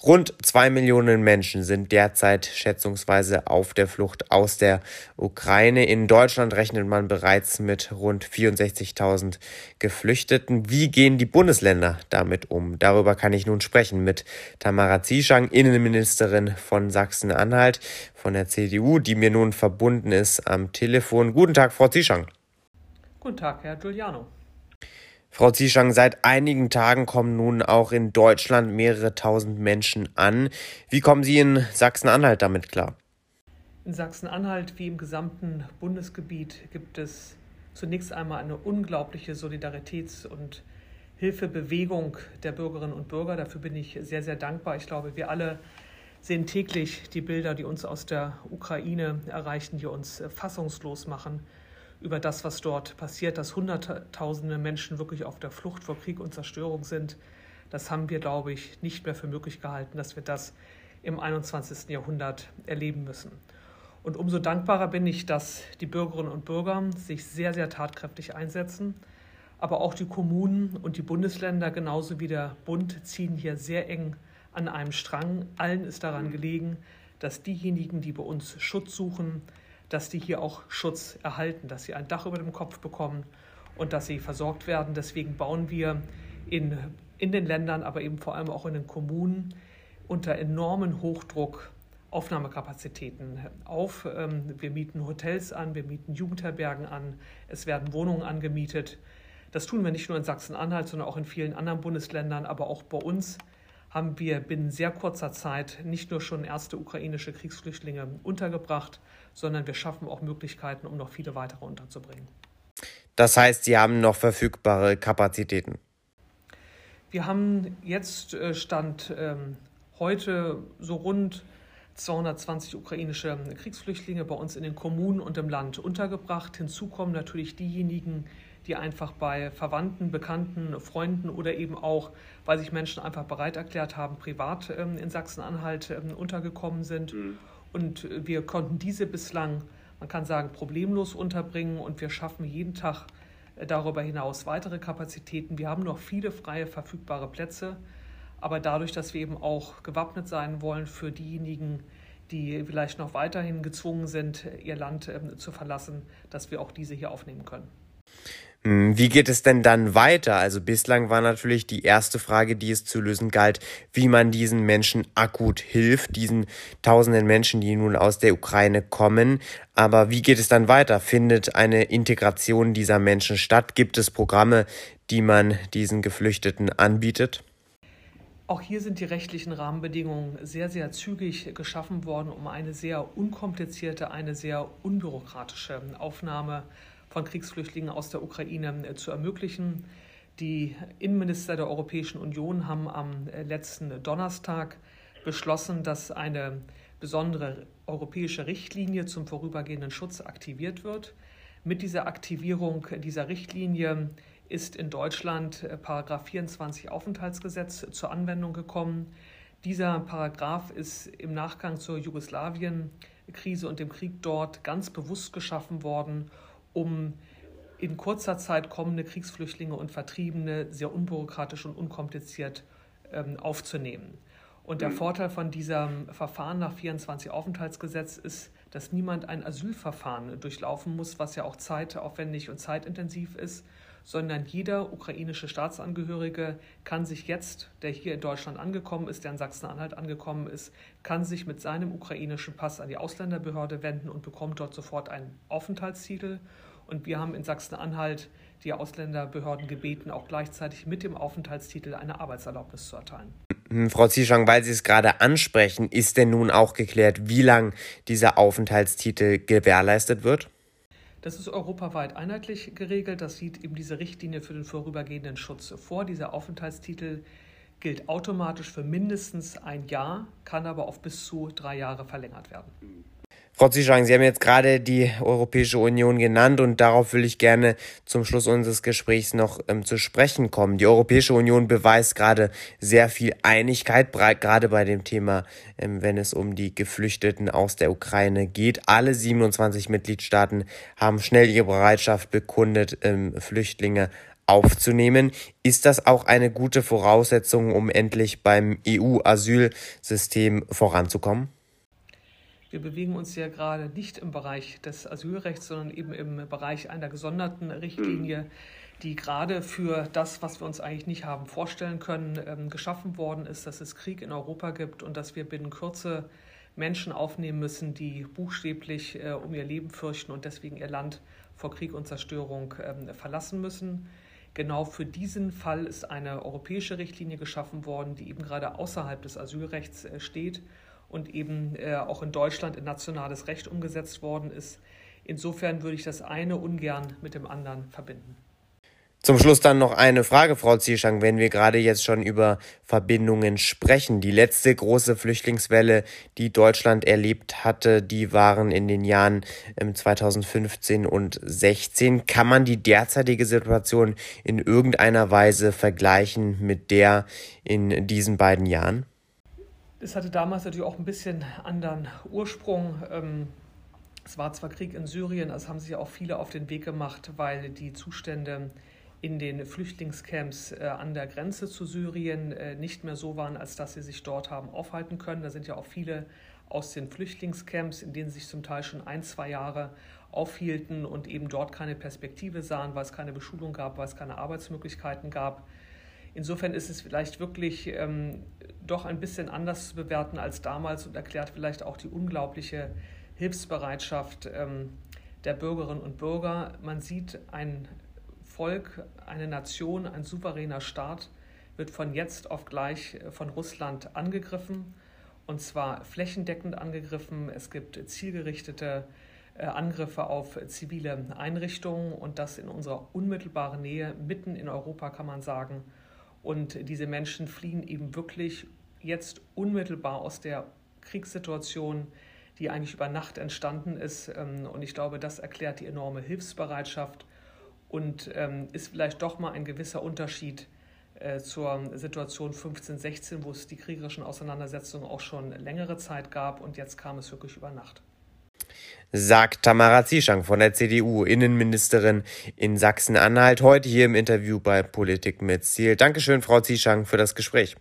Rund zwei Millionen Menschen sind derzeit schätzungsweise auf der Flucht aus der Ukraine. In Deutschland rechnet man bereits mit rund 64.000 Geflüchteten. Wie gehen die Bundesländer damit um? Darüber kann ich nun sprechen mit Tamara Zieschang, Innenministerin von Sachsen-Anhalt von der CDU, die mir nun verbunden ist am Telefon. Guten Tag, Frau Zieschang. Guten Tag, Herr Giuliano. Frau Zieschang, seit einigen Tagen kommen nun auch in Deutschland mehrere tausend Menschen an. Wie kommen Sie in Sachsen-Anhalt damit klar? In Sachsen-Anhalt wie im gesamten Bundesgebiet gibt es zunächst einmal eine unglaubliche Solidaritäts- und Hilfebewegung der Bürgerinnen und Bürger. Dafür bin ich sehr, sehr dankbar. Ich glaube, wir alle sehen täglich die Bilder, die uns aus der Ukraine erreichen, die uns fassungslos machen über das, was dort passiert, dass Hunderttausende Menschen wirklich auf der Flucht vor Krieg und Zerstörung sind. Das haben wir, glaube ich, nicht mehr für möglich gehalten, dass wir das im 21. Jahrhundert erleben müssen. Und umso dankbarer bin ich, dass die Bürgerinnen und Bürger sich sehr, sehr tatkräftig einsetzen. Aber auch die Kommunen und die Bundesländer genauso wie der Bund ziehen hier sehr eng an einem Strang. Allen ist daran gelegen, dass diejenigen, die bei uns Schutz suchen, dass die hier auch Schutz erhalten, dass sie ein Dach über dem Kopf bekommen und dass sie versorgt werden. Deswegen bauen wir in, in den Ländern, aber eben vor allem auch in den Kommunen unter enormen Hochdruck Aufnahmekapazitäten auf. Ähm, wir mieten Hotels an, wir mieten Jugendherbergen an, es werden Wohnungen angemietet. Das tun wir nicht nur in Sachsen-Anhalt, sondern auch in vielen anderen Bundesländern, aber auch bei uns haben wir binnen sehr kurzer Zeit nicht nur schon erste ukrainische Kriegsflüchtlinge untergebracht, sondern wir schaffen auch Möglichkeiten, um noch viele weitere unterzubringen. Das heißt, Sie haben noch verfügbare Kapazitäten? Wir haben jetzt äh, Stand ähm, heute so rund 220 ukrainische Kriegsflüchtlinge bei uns in den Kommunen und im Land untergebracht. Hinzu kommen natürlich diejenigen, die einfach bei Verwandten, Bekannten, Freunden oder eben auch, weil sich Menschen einfach bereit erklärt haben, privat ähm, in Sachsen-Anhalt ähm, untergekommen sind. Mhm. Und wir konnten diese bislang, man kann sagen, problemlos unterbringen und wir schaffen jeden Tag äh, darüber hinaus weitere Kapazitäten. Wir haben noch viele freie verfügbare Plätze, aber dadurch, dass wir eben auch gewappnet sein wollen für diejenigen, die vielleicht noch weiterhin gezwungen sind, ihr Land ähm, zu verlassen, dass wir auch diese hier aufnehmen können. Hm, wie geht es denn dann weiter? Also bislang war natürlich die erste Frage, die es zu lösen galt, wie man diesen Menschen akut hilft, diesen tausenden Menschen, die nun aus der Ukraine kommen. Aber wie geht es dann weiter? Findet eine Integration dieser Menschen statt? Gibt es Programme, die man diesen Geflüchteten anbietet? Auch hier sind die rechtlichen Rahmenbedingungen sehr, sehr zügig geschaffen worden, um eine sehr unkomplizierte, eine sehr unbürokratische Aufnahme von Kriegsflüchtlingen aus der Ukraine äh, zu ermöglichen. Die Innenminister der Europäischen Union haben am äh, letzten Donnerstag beschlossen, dass eine besondere europäische Richtlinie zum vorübergehenden Schutz aktiviert wird. Mit dieser Aktivierung dieser Richtlinie ist in Deutschland äh, Paragraph 24 Aufenthaltsgesetz zur Anwendung gekommen. Dieser Paragraph ist im Nachgang zur Jugoslawien-Krise und dem Krieg dort ganz bewusst geschaffen worden, um in kurzer Zeit kommende Kriegsflüchtlinge und Vertriebene sehr unbürokratisch und unkompliziert ähm, aufzunehmen. Und der mhm. Vorteil von diesem Verfahren nach 24 Aufenthaltsgesetz ist, dass niemand ein Asylverfahren durchlaufen muss, was ja auch zeitaufwendig und zeitintensiv ist, sondern jeder ukrainische Staatsangehörige kann sich jetzt, der hier in Deutschland angekommen ist, der in Sachsen-Anhalt angekommen ist, kann sich mit seinem ukrainischen Pass an die Ausländerbehörde wenden und bekommt dort sofort einen Aufenthaltstitel. Und wir haben in Sachsen-Anhalt die Ausländerbehörden gebeten, auch gleichzeitig mit dem Aufenthaltstitel eine Arbeitserlaubnis zu erteilen. Frau Zieschang, weil Sie es gerade ansprechen, ist denn nun auch geklärt, wie lang dieser Aufenthaltstitel gewährleistet wird? Das ist europaweit einheitlich geregelt. Das sieht eben diese Richtlinie für den vorübergehenden Schutz vor. Dieser Aufenthaltstitel gilt automatisch für mindestens ein Jahr, kann aber auf bis zu drei Jahre verlängert werden. Frau Zieschang, Sie haben jetzt gerade die Europäische Union genannt und darauf will ich gerne zum Schluss unseres Gesprächs noch ähm, zu sprechen kommen. Die Europäische Union beweist gerade sehr viel Einigkeit, gerade bei dem Thema, ähm, wenn es um die Geflüchteten aus der Ukraine geht. Alle 27 Mitgliedstaaten haben schnell ihre Bereitschaft bekundet, ähm, Flüchtlinge aufzunehmen. Ist das auch eine gute Voraussetzung, um endlich beim EU-Asylsystem voranzukommen? Wir bewegen uns ja gerade nicht im Bereich des Asylrechts, sondern eben im Bereich einer gesonderten Richtlinie, die gerade für das, was wir uns eigentlich nicht haben vorstellen können, ähm, geschaffen worden ist, dass es Krieg in Europa gibt und dass wir binnen Kürze Menschen aufnehmen müssen, die buchstäblich äh, um ihr Leben fürchten und deswegen ihr Land vor Krieg und Zerstörung ähm, verlassen müssen. Genau für diesen Fall ist eine europäische Richtlinie geschaffen worden, die eben gerade außerhalb des Asylrechts äh, steht und eben äh, auch in Deutschland in nationales Recht umgesetzt worden ist. Insofern würde ich das eine ungern mit dem anderen verbinden. Zum Schluss dann noch eine Frage, Frau Zieschang, wenn wir gerade jetzt schon über Verbindungen sprechen. Die letzte große Flüchtlingswelle, die Deutschland erlebt hatte, die waren in den Jahren 2015 ähm, und 16. Kann man die derzeitige Situation in irgendeiner Weise vergleichen mit der in diesen beiden Jahren? Es hatte damals natürlich auch ein bisschen anderen Ursprung. Ähm, es war zwar Krieg in Syrien, es haben sich auch viele auf den Weg gemacht, weil die Zustände in den Flüchtlingscamps äh, an der Grenze zu Syrien äh, nicht mehr so waren, als dass sie sich dort haben aufhalten können. Da sind ja auch viele aus den Flüchtlingscamps, in denen sie sich zum Teil schon ein, zwei Jahre aufhielten und eben dort keine Perspektive sahen, weil es keine Beschulung gab, weil es keine Arbeitsmöglichkeiten gab. Insofern ist es vielleicht wirklich ähm, doch ein bisschen anders zu bewerten als damals und erklärt vielleicht auch die unglaubliche Hilfsbereitschaft ähm, der Bürgerinnen und Bürger. Man sieht ein Volk, eine Nation, ein souveräner Staat wird von jetzt auf gleich äh, von Russland angegriffen und zwar flächendeckend angegriffen. Es gibt zielgerichtete äh, Angriffe auf zivile Einrichtungen und das in unserer unmittelbaren Nähe, mitten in Europa kann man sagen. Und diese Menschen fliehen eben wirklich jetzt unmittelbar aus der Kriegssituation, die eigentlich über Nacht entstanden ist. Ähm, und ich glaube, das erklärt die enorme Hilfsbereitschaft und ähm, ist vielleicht doch mal ein gewisser Unterschied äh, zur Situation 15, 16, wo es die kriegerischen Auseinandersetzungen auch schon längere Zeit gab und jetzt kam es wirklich über Nacht. Sagt Tamara Zieschang von der CDU, Innenministerin in Sachsen-Anhalt, heute hier im Interview bei Politik mit Ziel. Dankeschön, Frau Zieschang, für das Gespräch.